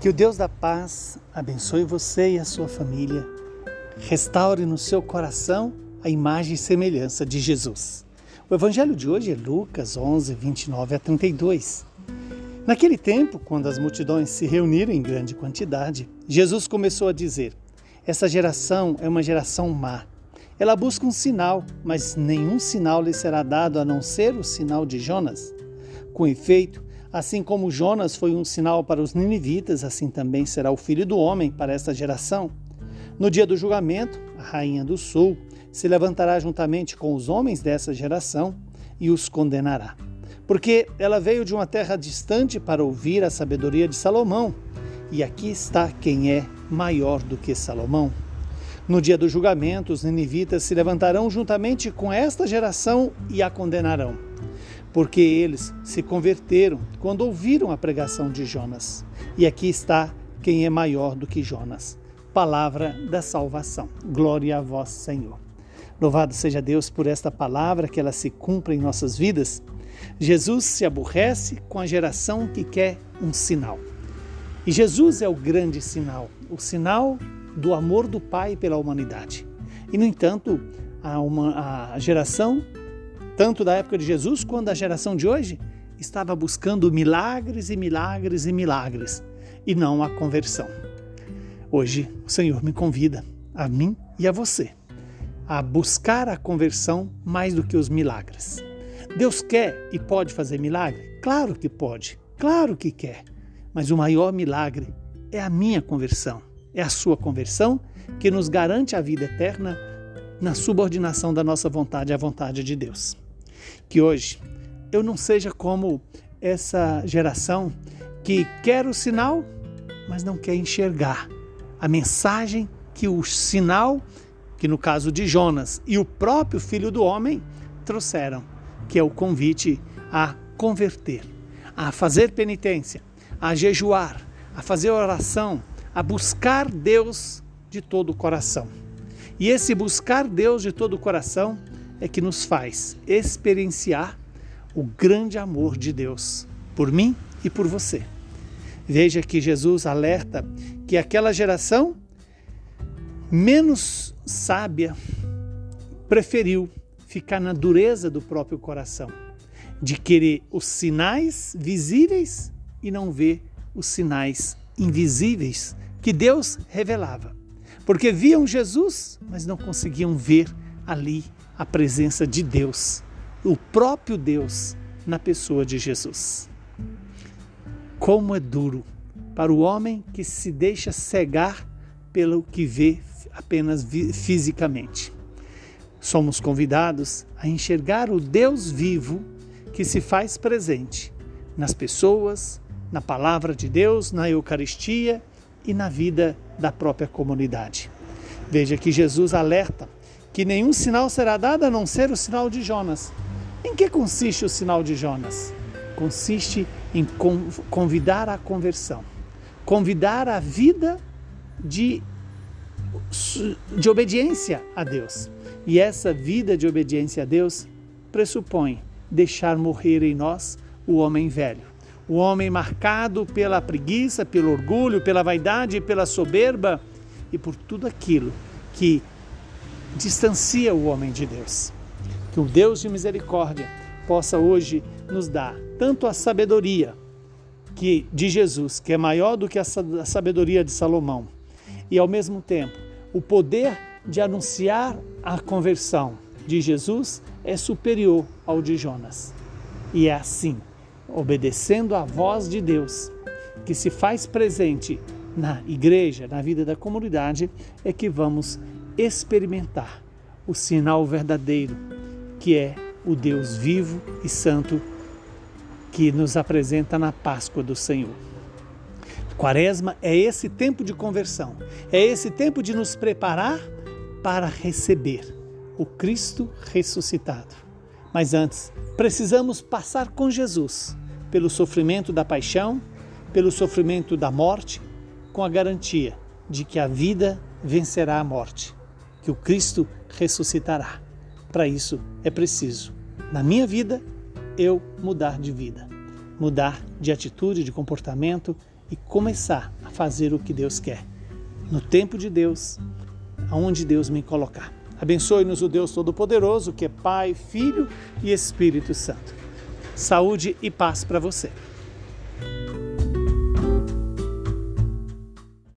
Que o Deus da paz abençoe você e a sua família. Restaure no seu coração a imagem e semelhança de Jesus. O evangelho de hoje é Lucas 11, 29 a 32. Naquele tempo, quando as multidões se reuniram em grande quantidade, Jesus começou a dizer: Essa geração é uma geração má. Ela busca um sinal, mas nenhum sinal lhe será dado a não ser o sinal de Jonas. Com efeito, Assim como Jonas foi um sinal para os ninivitas, assim também será o filho do homem para esta geração. No dia do julgamento, a rainha do sul se levantará juntamente com os homens dessa geração e os condenará. Porque ela veio de uma terra distante para ouvir a sabedoria de Salomão, e aqui está quem é maior do que Salomão. No dia do julgamento, os ninivitas se levantarão juntamente com esta geração e a condenarão porque eles se converteram quando ouviram a pregação de Jonas. E aqui está quem é maior do que Jonas. Palavra da salvação. Glória a vós, Senhor. Louvado seja Deus por esta palavra, que ela se cumpra em nossas vidas. Jesus se aborrece com a geração que quer um sinal. E Jesus é o grande sinal, o sinal do amor do Pai pela humanidade. E, no entanto, a, uma, a geração tanto da época de Jesus quanto da geração de hoje, estava buscando milagres e milagres e milagres, e não a conversão. Hoje, o Senhor me convida, a mim e a você, a buscar a conversão mais do que os milagres. Deus quer e pode fazer milagre? Claro que pode, claro que quer. Mas o maior milagre é a minha conversão, é a sua conversão que nos garante a vida eterna na subordinação da nossa vontade à vontade de Deus que hoje eu não seja como essa geração que quer o sinal, mas não quer enxergar a mensagem que o sinal, que no caso de Jonas e o próprio filho do homem trouxeram, que é o convite a converter, a fazer penitência, a jejuar, a fazer oração, a buscar Deus de todo o coração. E esse buscar Deus de todo o coração é que nos faz experienciar o grande amor de Deus por mim e por você. Veja que Jesus alerta que aquela geração menos sábia preferiu ficar na dureza do próprio coração, de querer os sinais visíveis e não ver os sinais invisíveis que Deus revelava. Porque viam Jesus, mas não conseguiam ver ali a presença de Deus, o próprio Deus, na pessoa de Jesus. Como é duro para o homem que se deixa cegar pelo que vê apenas fisicamente. Somos convidados a enxergar o Deus vivo que se faz presente nas pessoas, na palavra de Deus, na Eucaristia e na vida da própria comunidade. Veja que Jesus alerta que nenhum sinal será dado a não ser o sinal de Jonas. Em que consiste o sinal de Jonas? Consiste em convidar à conversão, convidar a vida de, de obediência a Deus. E essa vida de obediência a Deus pressupõe deixar morrer em nós o homem velho. O homem marcado pela preguiça, pelo orgulho, pela vaidade, pela soberba e por tudo aquilo que distancia o homem de Deus. Que o Deus de misericórdia possa hoje nos dar tanto a sabedoria que de Jesus, que é maior do que a sabedoria de Salomão, e ao mesmo tempo o poder de anunciar a conversão de Jesus é superior ao de Jonas. E é assim, obedecendo à voz de Deus, que se faz presente na igreja, na vida da comunidade, é que vamos experimentar o sinal verdadeiro, que é o Deus vivo e santo que nos apresenta na Páscoa do Senhor. Quaresma é esse tempo de conversão, é esse tempo de nos preparar para receber o Cristo ressuscitado. Mas antes, precisamos passar com Jesus pelo sofrimento da paixão, pelo sofrimento da morte, com a garantia de que a vida vencerá a morte que o Cristo ressuscitará. Para isso é preciso, na minha vida, eu mudar de vida, mudar de atitude, de comportamento e começar a fazer o que Deus quer, no tempo de Deus, aonde Deus me colocar. Abençoe-nos o Deus Todo-Poderoso, que é Pai, Filho e Espírito Santo. Saúde e paz para você.